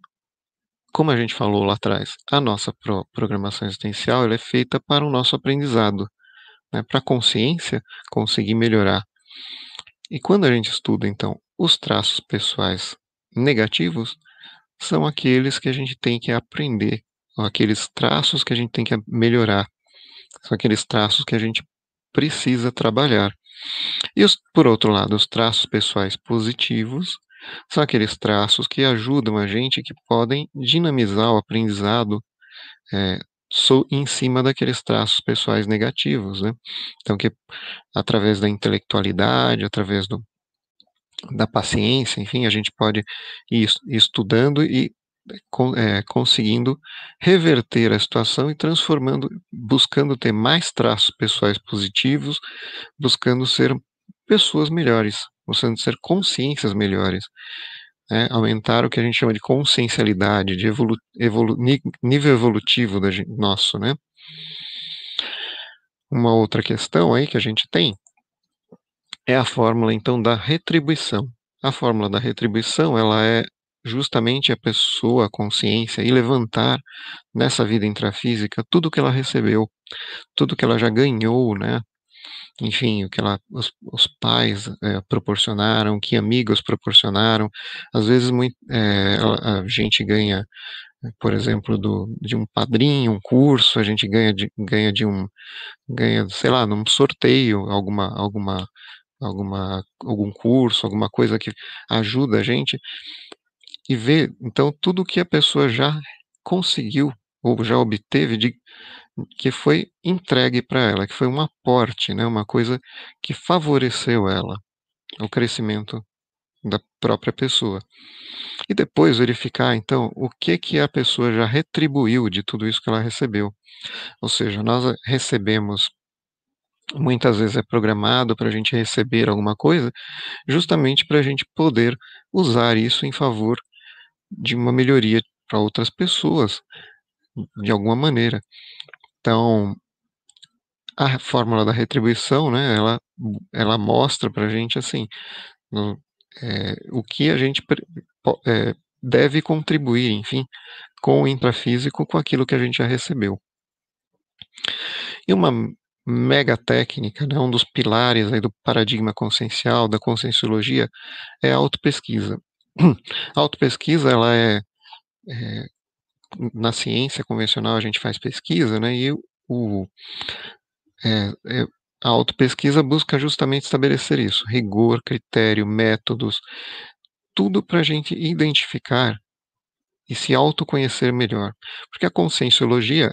como a gente falou lá atrás, a nossa pro programação existencial é feita para o nosso aprendizado, né, para a consciência conseguir melhorar. E quando a gente estuda, então, os traços pessoais negativos, são aqueles que a gente tem que aprender, ou aqueles traços que a gente tem que melhorar, são aqueles traços que a gente precisa trabalhar. E, os, por outro lado, os traços pessoais positivos são aqueles traços que ajudam a gente, que podem dinamizar o aprendizado é, em cima daqueles traços pessoais negativos, né? Então, que através da intelectualidade, através do, da paciência, enfim, a gente pode ir estudando e é, conseguindo reverter a situação e transformando, buscando ter mais traços pessoais positivos, buscando ser pessoas melhores, buscando ser consciências melhores, né, aumentar o que a gente chama de consciencialidade, de evolu evolu nível evolutivo gente, nosso, né? Uma outra questão aí que a gente tem é a fórmula então da retribuição. A fórmula da retribuição, ela é justamente a pessoa, a consciência, e levantar nessa vida intrafísica tudo que ela recebeu, tudo que ela já ganhou, né? enfim, o que ela, os, os pais é, proporcionaram, que amigos proporcionaram. Às vezes muito, é, a, a, gente ganha, por exemplo, do, de um padrinho, um curso, a gente ganha de, ganha de um, ganha, sei lá, num sorteio, alguma, alguma, alguma, algum curso, alguma coisa que ajuda a gente e ver, então, tudo que a pessoa já conseguiu ou já obteve de que foi entregue para ela, que foi um aporte, né, uma coisa que favoreceu ela, o crescimento da própria pessoa. E depois verificar, então, o que que a pessoa já retribuiu de tudo isso que ela recebeu. Ou seja, nós recebemos, muitas vezes é programado para a gente receber alguma coisa, justamente para a gente poder usar isso em favor de uma melhoria para outras pessoas, de alguma maneira. Então, a fórmula da retribuição, né, ela, ela mostra para a gente, assim, no, é, o que a gente é, deve contribuir, enfim, com o intrafísico, com aquilo que a gente já recebeu. E uma mega técnica, né, um dos pilares aí do paradigma consciencial, da conscienciologia, é a autopesquisa. A <clears throat> autopesquisa, ela é, é na ciência convencional a gente faz pesquisa, né, e o, é, é, a autopesquisa busca justamente estabelecer isso, rigor, critério, métodos, tudo para a gente identificar e se autoconhecer melhor. Porque a conscienciologia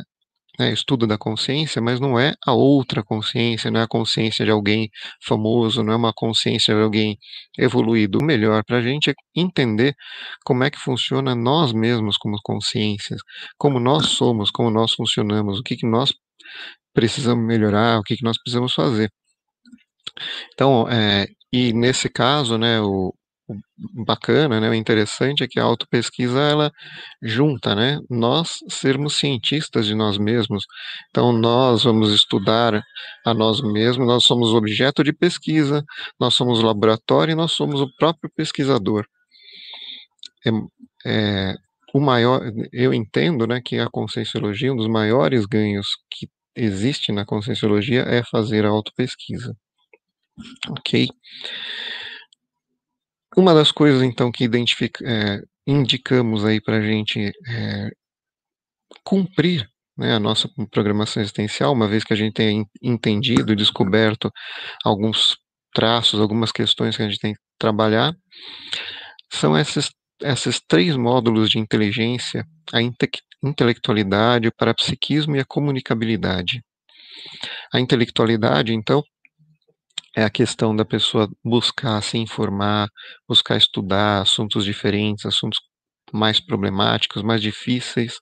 né, estudo da consciência, mas não é a outra consciência, não é a consciência de alguém famoso, não é uma consciência de alguém evoluído. O melhor para a gente é entender como é que funciona nós mesmos como consciências, como nós somos, como nós funcionamos, o que, que nós precisamos melhorar, o que, que nós precisamos fazer. Então, é, e nesse caso, né, o, bacana, né, o interessante é que a autopesquisa ela junta, né, nós sermos cientistas de nós mesmos. Então nós vamos estudar a nós mesmos, nós somos objeto de pesquisa, nós somos laboratório e nós somos o próprio pesquisador. É, é, o maior, eu entendo, né, que a conscienciologia, um dos maiores ganhos que existe na conscienciologia é fazer a autopesquisa. Ok? Uma das coisas, então, que é, indicamos aí para a gente é, cumprir né, a nossa programação existencial, uma vez que a gente tenha entendido e descoberto alguns traços, algumas questões que a gente tem que trabalhar, são esses, esses três módulos de inteligência, a inte intelectualidade, o parapsiquismo e a comunicabilidade. A intelectualidade, então, é a questão da pessoa buscar se informar, buscar estudar assuntos diferentes, assuntos mais problemáticos, mais difíceis,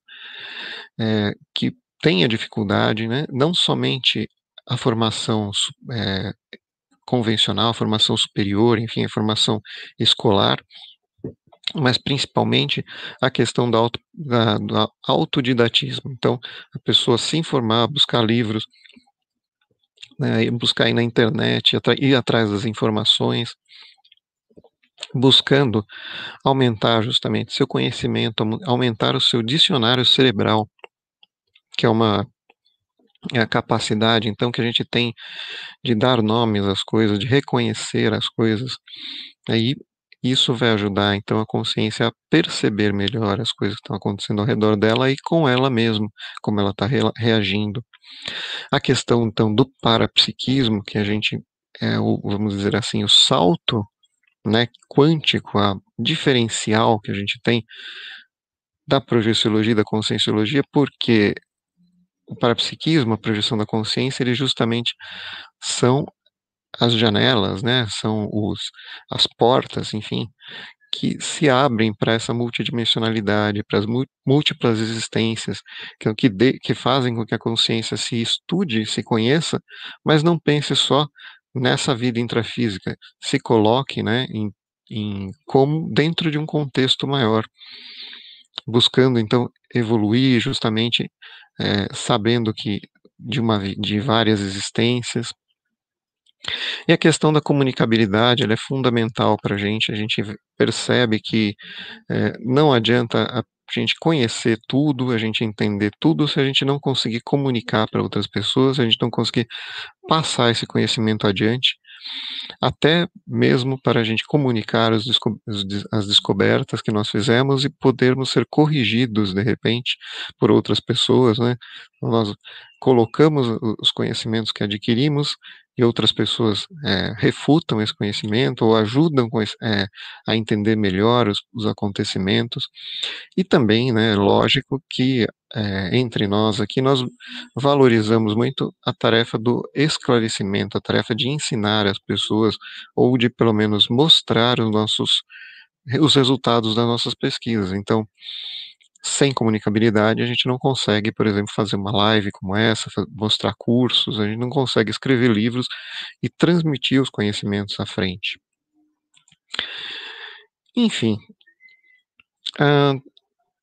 é, que tenha dificuldade, né? não somente a formação é, convencional, a formação superior, enfim, a formação escolar, mas principalmente a questão da auto, da, do autodidatismo. Então, a pessoa se informar, buscar livros, né, buscar aí na internet, ir atrás das informações, buscando aumentar justamente seu conhecimento, aumentar o seu dicionário cerebral, que é uma é a capacidade, então, que a gente tem de dar nomes às coisas, de reconhecer as coisas. Aí isso vai ajudar, então, a consciência a perceber melhor as coisas que estão acontecendo ao redor dela e com ela mesma, como ela está reagindo. A questão, então, do parapsiquismo, que a gente, é o, vamos dizer assim, o salto né, quântico, a diferencial que a gente tem da projeciologia e da conscienciologia, porque o parapsiquismo, a projeção da consciência, ele justamente são as janelas, né, são os, as portas, enfim, que se abrem para essa multidimensionalidade, para as múltiplas existências, que, é que, de, que fazem com que a consciência se estude, se conheça, mas não pense só nessa vida intrafísica, se coloque né, em, em, como dentro de um contexto maior, buscando então evoluir justamente é, sabendo que de, uma, de várias existências, e a questão da comunicabilidade é fundamental para a gente. A gente percebe que é, não adianta a gente conhecer tudo, a gente entender tudo, se a gente não conseguir comunicar para outras pessoas, a gente não conseguir passar esse conhecimento adiante até mesmo para a gente comunicar as, desco as descobertas que nós fizemos e podermos ser corrigidos de repente por outras pessoas, né? Nós colocamos os conhecimentos que adquirimos e outras pessoas é, refutam esse conhecimento ou ajudam é, a entender melhor os, os, acontecimentos. E também, né, lógico que é, entre nós aqui nós valorizamos muito a tarefa do esclarecimento, a tarefa de ensinar as pessoas ou de pelo menos mostrar os nossos os resultados das nossas pesquisas. Então, sem comunicabilidade, a gente não consegue, por exemplo, fazer uma live como essa, mostrar cursos, a gente não consegue escrever livros e transmitir os conhecimentos à frente. Enfim, uh,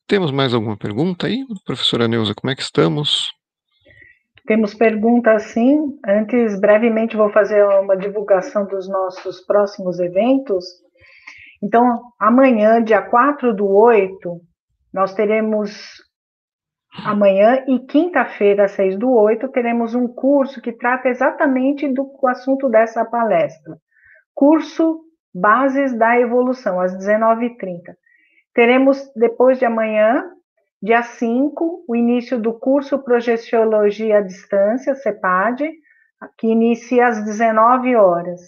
temos mais alguma pergunta aí, professora Neuza? Como é que estamos? Temos perguntas sim. Antes, brevemente, vou fazer uma divulgação dos nossos próximos eventos. Então, amanhã, dia 4 do 8, nós teremos amanhã e quinta-feira, 6 do 8, teremos um curso que trata exatamente do assunto dessa palestra. Curso Bases da Evolução, às 19h30. Teremos depois de amanhã, dia 5, o início do curso Projeciologia à Distância, CEPAD, que inicia às 19 horas.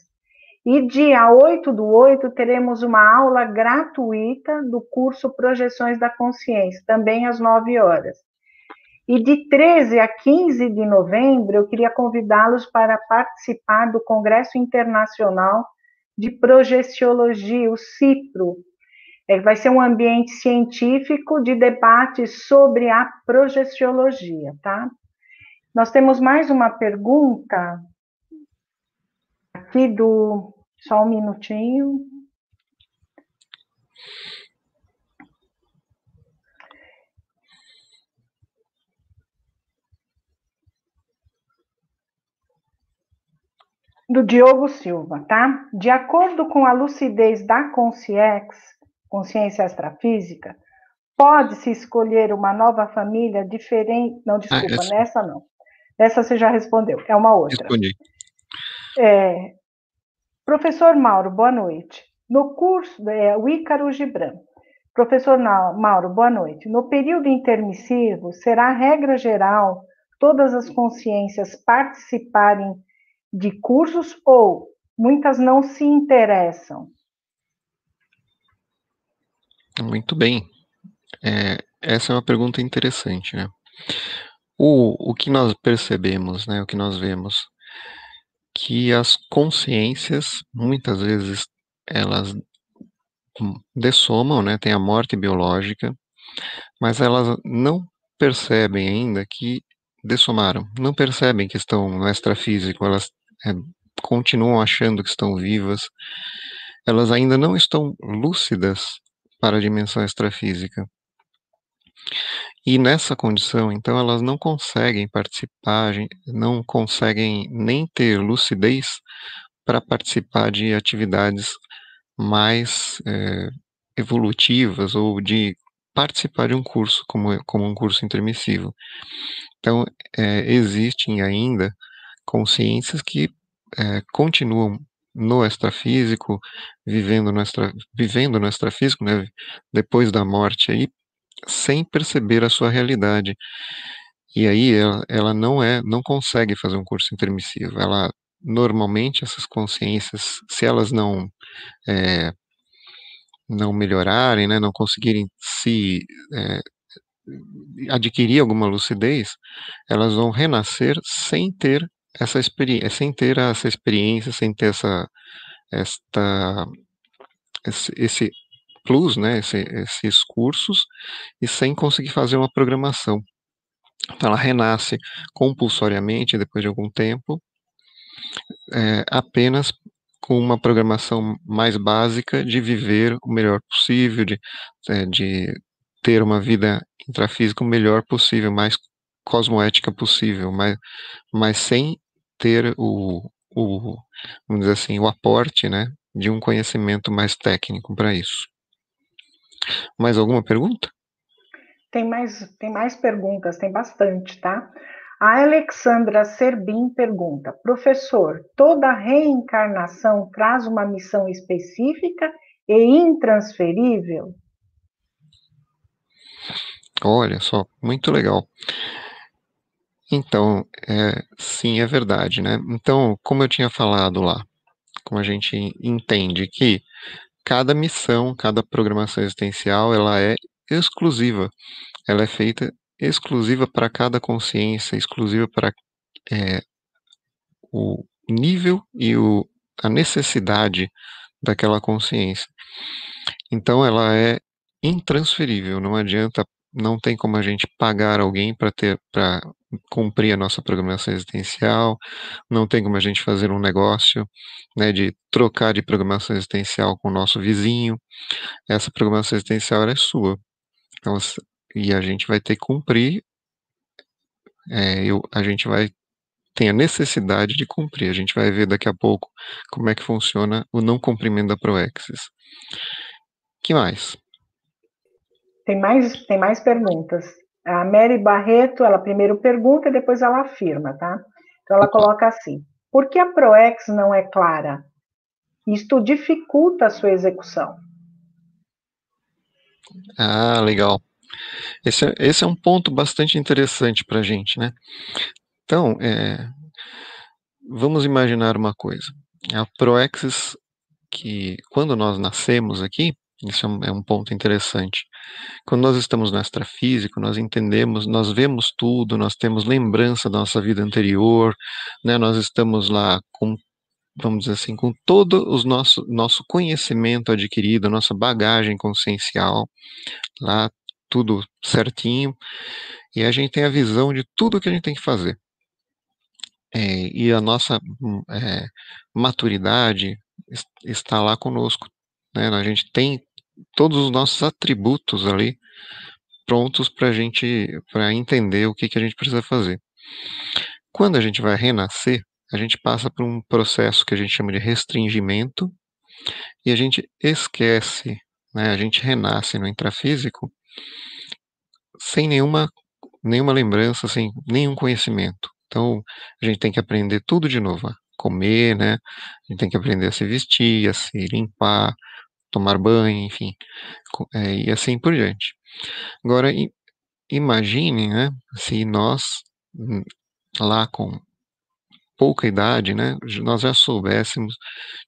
E dia 8 do 8 teremos uma aula gratuita do curso Projeções da Consciência, também às 9 horas. E de 13 a 15 de novembro, eu queria convidá-los para participar do Congresso Internacional de Projeciologia, o CIPRO. É, vai ser um ambiente científico de debate sobre a projeciologia, tá? Nós temos mais uma pergunta aqui do só um minutinho. Do Diogo Silva, tá? De acordo com a lucidez da Consciex, consciência extrafísica, pode-se escolher uma nova família diferente. Não, desculpa, ah, essa... nessa não. Essa você já respondeu, é uma outra. Respondi. É, Professor Mauro, boa noite. No curso, é, o Ícaro Gibran. Professor Mauro, boa noite. No período intermissivo, será regra geral todas as consciências participarem de cursos ou muitas não se interessam? Muito bem. É, essa é uma pergunta interessante, né? O, o que nós percebemos, né, o que nós vemos que as consciências, muitas vezes, elas dessomam, né, tem a morte biológica, mas elas não percebem ainda que dessomaram, não percebem que estão no extrafísico, elas é, continuam achando que estão vivas, elas ainda não estão lúcidas para a dimensão extrafísica. E nessa condição, então, elas não conseguem participar, não conseguem nem ter lucidez para participar de atividades mais é, evolutivas ou de participar de um curso como, como um curso intermissivo. Então, é, existem ainda consciências que é, continuam no extrafísico, vivendo no, extra, vivendo no extrafísico, né, depois da morte aí, sem perceber a sua realidade. E aí ela, ela não é, não consegue fazer um curso intermissivo. Ela normalmente essas consciências, se elas não é, não melhorarem, né, não conseguirem se é, adquirir alguma lucidez, elas vão renascer sem ter essa experiência, sem ter essa experiência, sem ter essa, esta, esse, esse plus, né, esse, esses cursos, e sem conseguir fazer uma programação. Então ela renasce compulsoriamente depois de algum tempo, é, apenas com uma programação mais básica de viver o melhor possível, de, é, de ter uma vida intrafísica o melhor possível, mais cosmoética possível, mas, mas sem ter o, o, vamos dizer assim, o aporte, né, de um conhecimento mais técnico para isso. Mais alguma pergunta? Tem mais, tem mais perguntas, tem bastante, tá? A Alexandra Serbin pergunta: professor, toda reencarnação traz uma missão específica e intransferível? Olha só, muito legal. Então, é, sim, é verdade, né? Então, como eu tinha falado lá, como a gente entende que cada missão, cada programação existencial, ela é exclusiva. Ela é feita exclusiva para cada consciência, exclusiva para é, o nível e o, a necessidade daquela consciência. Então, ela é intransferível. Não adianta, não tem como a gente pagar alguém para ter, para cumprir a nossa programação existencial, não tem como a gente fazer um negócio, né, de trocar de programação existencial com o nosso vizinho. Essa programação existencial é sua. Então, e a gente vai ter que cumprir, é, eu, a gente vai ter a necessidade de cumprir. A gente vai ver daqui a pouco como é que funciona o não cumprimento da Proexis. que mais? Tem mais, tem mais perguntas. A Mary Barreto, ela primeiro pergunta e depois ela afirma, tá? Então ela coloca assim: por que a ProEx não é clara? Isto dificulta a sua execução. Ah, legal. Esse é, esse é um ponto bastante interessante para a gente, né? Então, é, vamos imaginar uma coisa. A Proexis, que quando nós nascemos aqui, isso é um, é um ponto interessante. Quando nós estamos no extrafísico, nós entendemos, nós vemos tudo, nós temos lembrança da nossa vida anterior, né? Nós estamos lá com vamos dizer assim, com todo o nosso, nosso conhecimento adquirido, nossa bagagem consciencial, lá tudo certinho, e a gente tem a visão de tudo que a gente tem que fazer. É, e a nossa hum, é, maturidade está lá conosco. Né? A gente tem todos os nossos atributos ali prontos para a gente para entender o que, que a gente precisa fazer. Quando a gente vai renascer, a gente passa por um processo que a gente chama de restringimento e a gente esquece, né? A gente renasce no intrafísico sem nenhuma nenhuma lembrança, sem nenhum conhecimento. Então, a gente tem que aprender tudo de novo, a comer, né? A gente tem que aprender a se vestir, a se limpar, tomar banho, enfim, é, e assim por diante. Agora, imagine, né, se nós, hum, lá com pouca idade, né, nós já soubéssemos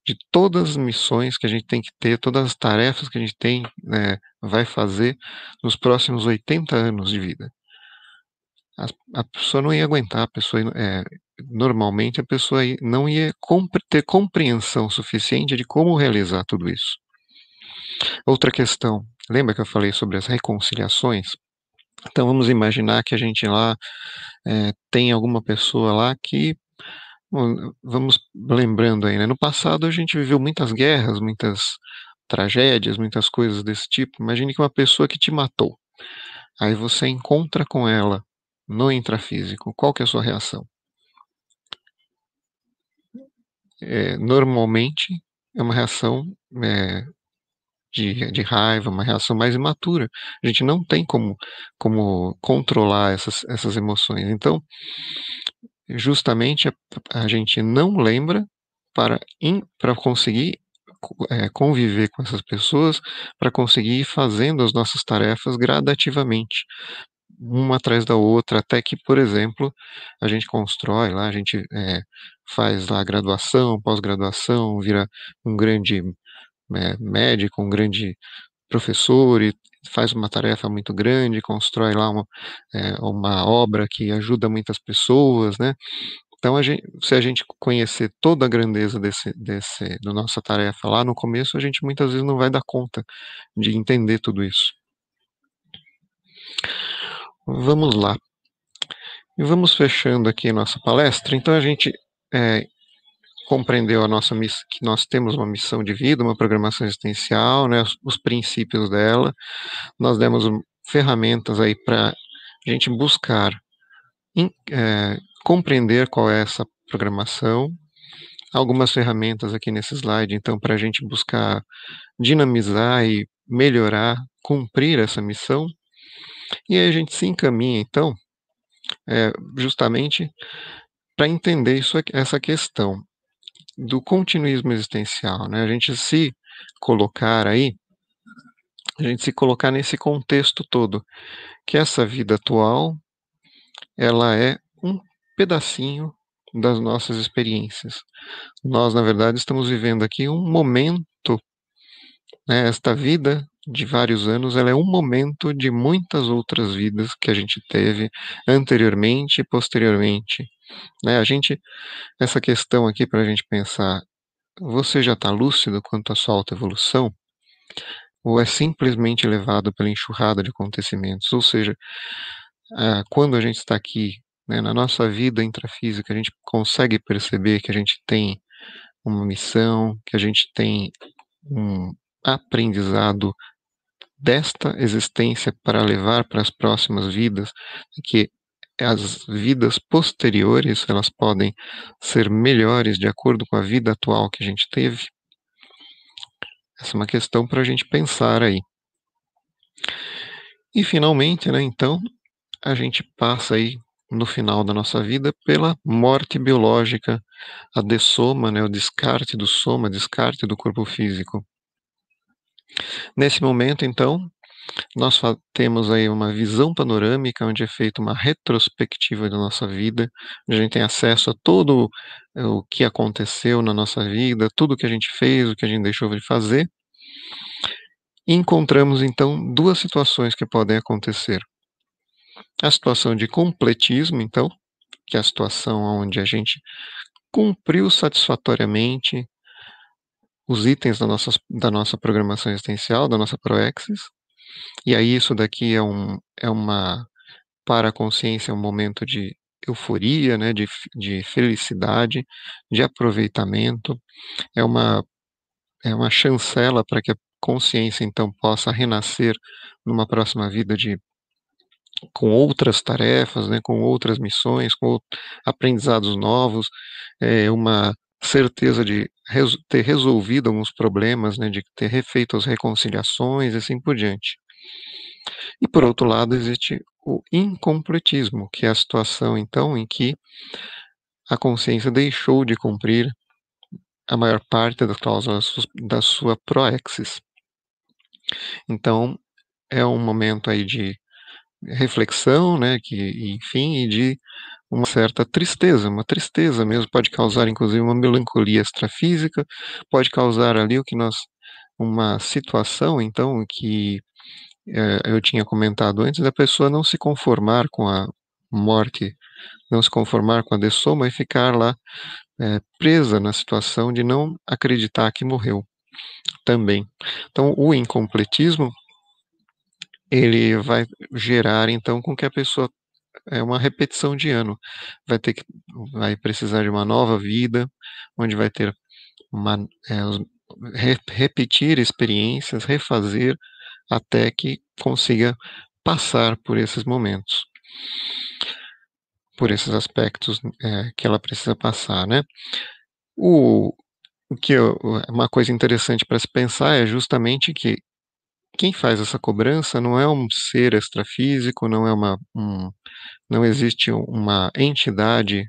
de todas as missões que a gente tem que ter, todas as tarefas que a gente tem, né, vai fazer nos próximos 80 anos de vida. A, a pessoa não ia aguentar, a pessoa, é, normalmente a pessoa não ia compre, ter compreensão suficiente de como realizar tudo isso. Outra questão, lembra que eu falei sobre as reconciliações? Então vamos imaginar que a gente lá é, tem alguma pessoa lá que vamos lembrando aí, né? No passado a gente viveu muitas guerras, muitas tragédias, muitas coisas desse tipo. Imagine que uma pessoa que te matou, aí você encontra com ela no intrafísico, qual que é a sua reação? É, normalmente é uma reação é, de, de raiva, uma reação mais imatura. A gente não tem como, como controlar essas, essas emoções. Então, justamente a, a gente não lembra para, in, para conseguir é, conviver com essas pessoas, para conseguir ir fazendo as nossas tarefas gradativamente, uma atrás da outra, até que, por exemplo, a gente constrói lá, a gente é, faz lá graduação, pós-graduação, vira um grande é, médico, um grande professor, e faz uma tarefa muito grande, constrói lá uma, é, uma obra que ajuda muitas pessoas, né? Então, a gente, se a gente conhecer toda a grandeza desse, desse, da nossa tarefa lá no começo, a gente muitas vezes não vai dar conta de entender tudo isso. Vamos lá. E vamos fechando aqui a nossa palestra. Então, a gente é, compreendeu a nossa que nós temos uma missão de vida, uma programação existencial, né, os, os princípios dela. Nós demos ferramentas aí para a gente buscar in, é, compreender qual é essa programação. Algumas ferramentas aqui nesse slide, então, para a gente buscar dinamizar e melhorar, cumprir essa missão. E aí a gente se encaminha, então, é, justamente para entender isso, essa questão do continuismo existencial, né? A gente se colocar aí, a gente se colocar nesse contexto todo, que essa vida atual, ela é um pedacinho das nossas experiências. Nós, na verdade, estamos vivendo aqui um momento, né, esta vida de vários anos, ela é um momento de muitas outras vidas que a gente teve anteriormente e posteriormente. Né? A gente, essa questão aqui para a gente pensar, você já está lúcido quanto à sua autoevolução? Ou é simplesmente levado pela enxurrada de acontecimentos? Ou seja, ah, quando a gente está aqui, né, na nossa vida intrafísica, a gente consegue perceber que a gente tem uma missão, que a gente tem um aprendizado desta existência para levar para as próximas vidas, que as vidas posteriores elas podem ser melhores de acordo com a vida atual que a gente teve? Essa é uma questão para a gente pensar aí. E finalmente, né, então, a gente passa aí no final da nossa vida pela morte biológica, a dessoma, né, o descarte do soma, descarte do corpo físico. Nesse momento, então, nós temos aí uma visão panorâmica, onde é feita uma retrospectiva da nossa vida, onde a gente tem acesso a todo o que aconteceu na nossa vida, tudo o que a gente fez, o que a gente deixou de fazer. E encontramos, então, duas situações que podem acontecer. A situação de completismo, então, que é a situação onde a gente cumpriu satisfatoriamente os itens da nossa, da nossa programação existencial, da nossa ProExis, e aí isso daqui é, um, é uma, para a consciência, é um momento de euforia, né, de, de felicidade, de aproveitamento, é uma, é uma chancela para que a consciência, então, possa renascer numa próxima vida de com outras tarefas, né, com outras missões, com aprendizados novos, é uma certeza de ter resolvido alguns problemas, né, de ter refeito as reconciliações e assim por diante. E por outro lado, existe o incompletismo, que é a situação, então, em que a consciência deixou de cumprir a maior parte das cláusulas da sua proexis. Então, é um momento aí de reflexão, né, que, enfim, e de uma certa tristeza, uma tristeza mesmo, pode causar inclusive uma melancolia extrafísica, pode causar ali o que nós, uma situação, então, que eu tinha comentado antes, da pessoa não se conformar com a morte, não se conformar com a dessoma e ficar lá é, presa na situação de não acreditar que morreu também. Então, o incompletismo ele vai gerar então com que a pessoa é uma repetição de ano, vai ter que vai precisar de uma nova vida, onde vai ter uma é, re, repetir experiências, refazer até que consiga passar por esses momentos, por esses aspectos é, que ela precisa passar, né? O, o que eu, uma coisa interessante para se pensar é justamente que quem faz essa cobrança não é um ser extrafísico, não é uma, um, não existe uma entidade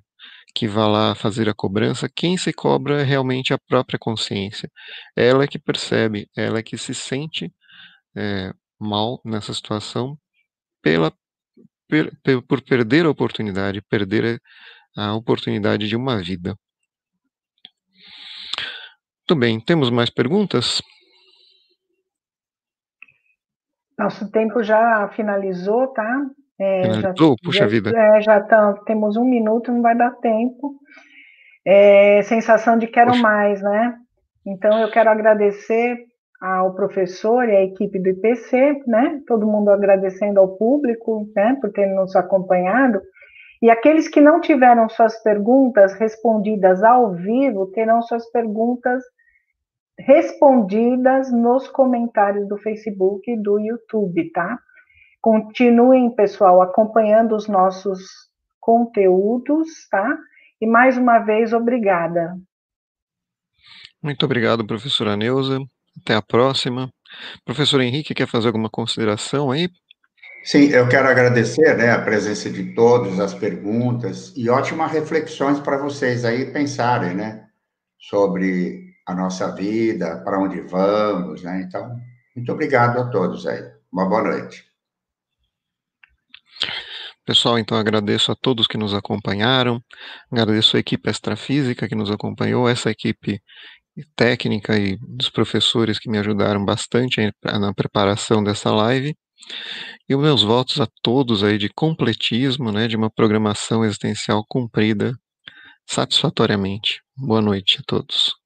que vá lá fazer a cobrança, quem se cobra é realmente a própria consciência. Ela é que percebe, ela é que se sente é, mal nessa situação pela, per, por perder a oportunidade, perder a oportunidade de uma vida. Muito bem, temos mais perguntas? Nosso tempo já finalizou, tá? É, finalizou? Já, Puxa já, vida. É, já tá, temos um minuto, não vai dar tempo. É, sensação de quero Poxa. mais, né? Então, eu quero agradecer ao professor e à equipe do IPC, né? Todo mundo agradecendo ao público, né, por ter nos acompanhado. E aqueles que não tiveram suas perguntas respondidas ao vivo terão suas perguntas respondidas nos comentários do Facebook e do YouTube, tá? Continuem, pessoal, acompanhando os nossos conteúdos, tá? E mais uma vez, obrigada. Muito obrigado, professora Neuza. Até a próxima. Professor Henrique, quer fazer alguma consideração aí? Sim, eu quero agradecer né, a presença de todos, as perguntas e ótimas reflexões para vocês aí pensarem, né, sobre a nossa vida, para onde vamos, né? Então, muito obrigado a todos aí. Uma boa noite. Pessoal, então agradeço a todos que nos acompanharam, agradeço a equipe extrafísica que nos acompanhou, essa equipe técnica e dos professores que me ajudaram bastante na preparação dessa live. E os meus votos a todos aí de completismo, né, de uma programação existencial cumprida satisfatoriamente. Boa noite a todos.